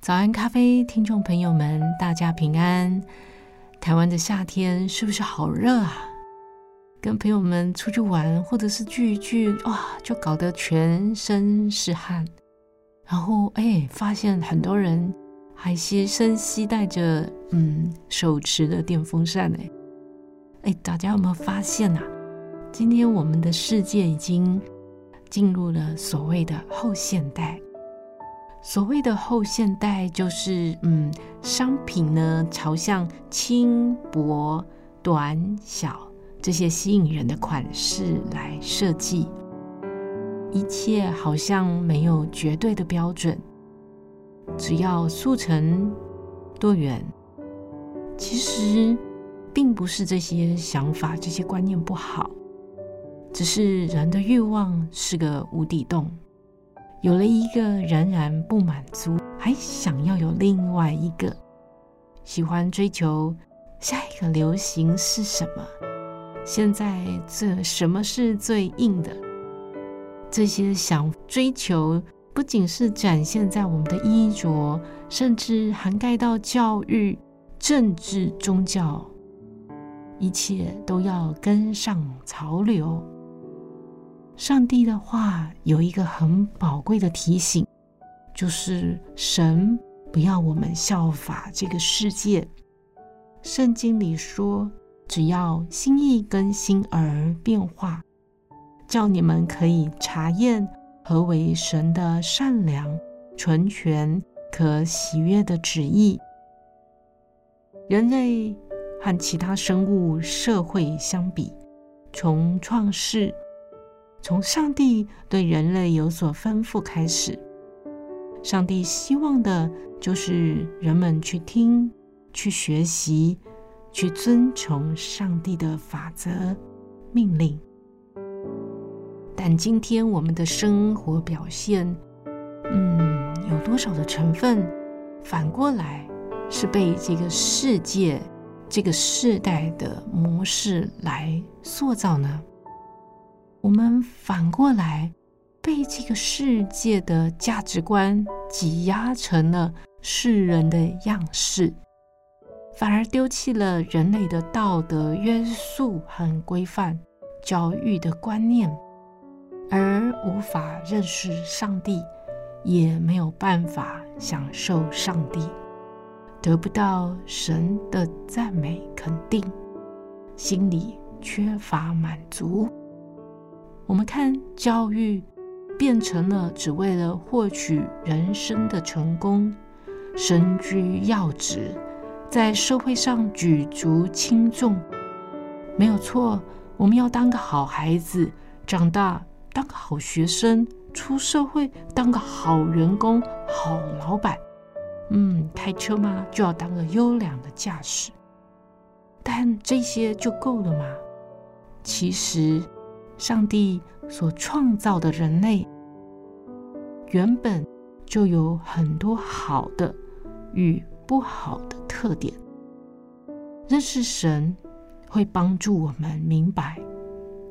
早安咖啡，听众朋友们，大家平安。台湾的夏天是不是好热啊？跟朋友们出去玩，或者是聚一聚，哇，就搞得全身是汗。然后，哎，发现很多人还随身携带着，嗯，手持的电风扇，哎。哎，大家有没有发现啊？今天我们的世界已经进入了所谓的后现代。所谓的后现代，就是嗯，商品呢朝向轻薄、短小这些吸引人的款式来设计。一切好像没有绝对的标准，只要速成、多元。其实。并不是这些想法、这些观念不好，只是人的欲望是个无底洞，有了一个仍然不满足，还想要有另外一个，喜欢追求下一个流行是什么？现在这什么是最硬的？这些想追求，不仅是展现在我们的衣着，甚至涵盖到教育、政治、宗教。一切都要跟上潮流。上帝的话有一个很宝贵的提醒，就是神不要我们效法这个世界。圣经里说，只要心意更新而变化，叫你们可以查验何为神的善良、纯全、可喜悦的旨意。人类。和其他生物、社会相比，从创世，从上帝对人类有所吩咐开始，上帝希望的就是人们去听、去学习、去遵从上帝的法则、命令。但今天我们的生活表现，嗯，有多少的成分，反过来是被这个世界，这个世代的模式来塑造呢？我们反过来被这个世界的价值观挤压成了世人的样式，反而丢弃了人类的道德约束和规范、教育的观念，而无法认识上帝，也没有办法享受上帝。得不到神的赞美肯定，心里缺乏满足。我们看教育变成了只为了获取人生的成功，身居要职，在社会上举足轻重。没有错，我们要当个好孩子，长大当个好学生，出社会当个好员工、好老板。嗯，开车吗？就要当个优良的驾驶，但这些就够了吗？其实，上帝所创造的人类原本就有很多好的与不好的特点。认识神会帮助我们明白，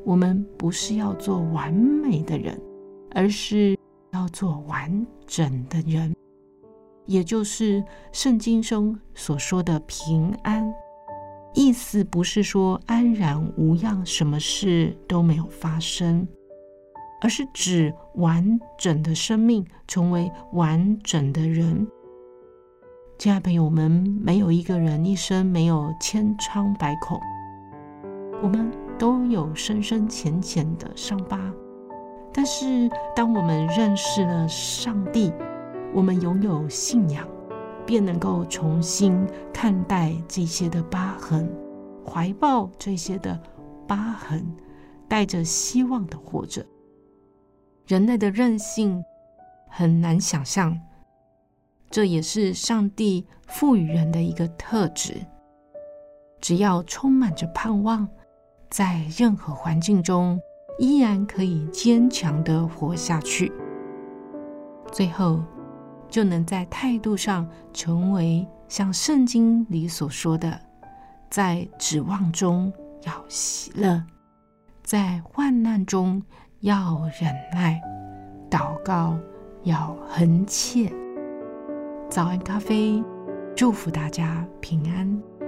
我们不是要做完美的人，而是要做完整的人。也就是圣经中所说的平安，意思不是说安然无恙，什么事都没有发生，而是指完整的生命，成为完整的人。亲爱朋友们，没有一个人一生没有千疮百孔，我们都有深深浅浅的伤疤。但是，当我们认识了上帝，我们拥有信仰，便能够重新看待这些的疤痕，怀抱这些的疤痕，带着希望的活着。人类的韧性很难想象。这也是上帝赋予人的一个特质。只要充满着盼望，在任何环境中依然可以坚强的活下去，最后就能在态度上成为像圣经里所说的，在指望中要喜乐，在患难中要忍耐，祷告要恒切。早安咖啡，祝福大家平安。